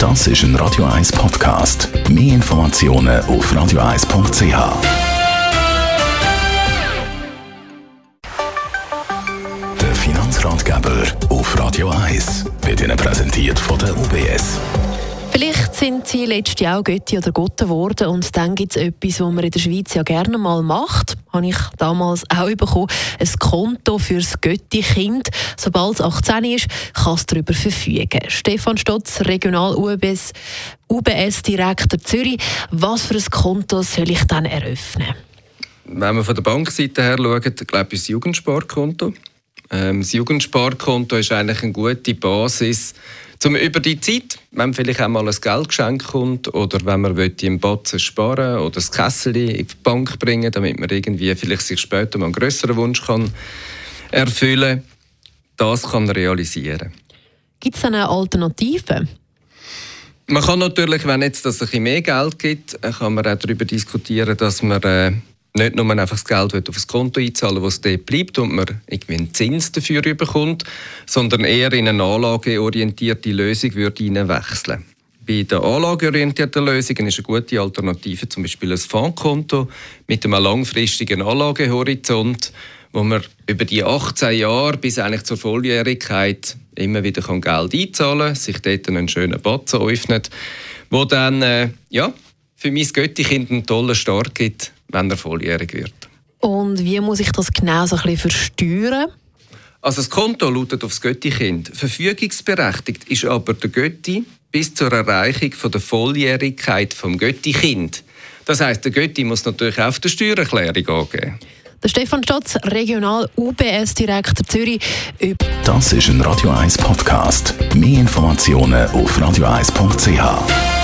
Das ist ein Radio 1 Podcast. Mehr Informationen auf radio1.ch. Der Finanzratgeber auf Radio 1 wird Ihnen präsentiert von der UBS. Vielleicht sind sie letztes Jahr Götti oder Gotte geworden und dann gibt es etwas, was man in der Schweiz ja gerne mal macht. Habe ich damals auch bekommen. Ein Konto für das Götti-Kind. Sobald es 18 ist, kann es darüber verfügen. Stefan Stotz, Regional UBS, UBS-Direktor Zürich. Was für ein Konto soll ich dann eröffnen? Wenn wir von der Bankseite her schauen, glaube ich, das Jugendsparkonto. Ähm, das Jugendsparkonto ist eigentlich eine gute Basis, um über die Zeit, wenn vielleicht auch mal ein Geldgeschenk kommt oder wenn man im Batzen sparen oder das Kessel in die Bank bringen, damit man irgendwie vielleicht sich später mal einen größeren Wunsch kann erfüllen, das kann realisieren. Gibt es eine Alternative? Man kann natürlich, wenn jetzt das ein bisschen mehr Geld gibt, kann man auch darüber diskutieren, dass man äh, nicht nur einfach das Geld auf das Konto einzahlen was dort bleibt und man irgendwie einen Zins dafür bekommt, sondern eher in eine anlageorientierte Lösung würde wechseln. Bei den anlageorientierten Lösungen ist eine gute Alternative zum Beispiel ein Fondskonto mit einem langfristigen Anlagehorizont, wo man über die 18 Jahre bis eigentlich zur Volljährigkeit immer wieder Geld einzahlen kann, sich dort einen schönen Batzen öffnet, wo dann äh, ja, für mein Göttikind einen tollen Start gibt wenn er volljährig wird. Und wie muss ich das genau so ein bisschen versteuern? Also das Konto lautet aufs Götti-Kind. Verfügungsberechtigt ist aber der Götti bis zur Erreichung von der Volljährigkeit vom Götti-Kind. Das heißt, der Götti muss natürlich auch auf der Steuererklärung angeben. Der Stefan Stotz, Regional UBS-Direktor Zürich. Das ist ein Radio 1 Podcast. Mehr Informationen auf radio1.ch.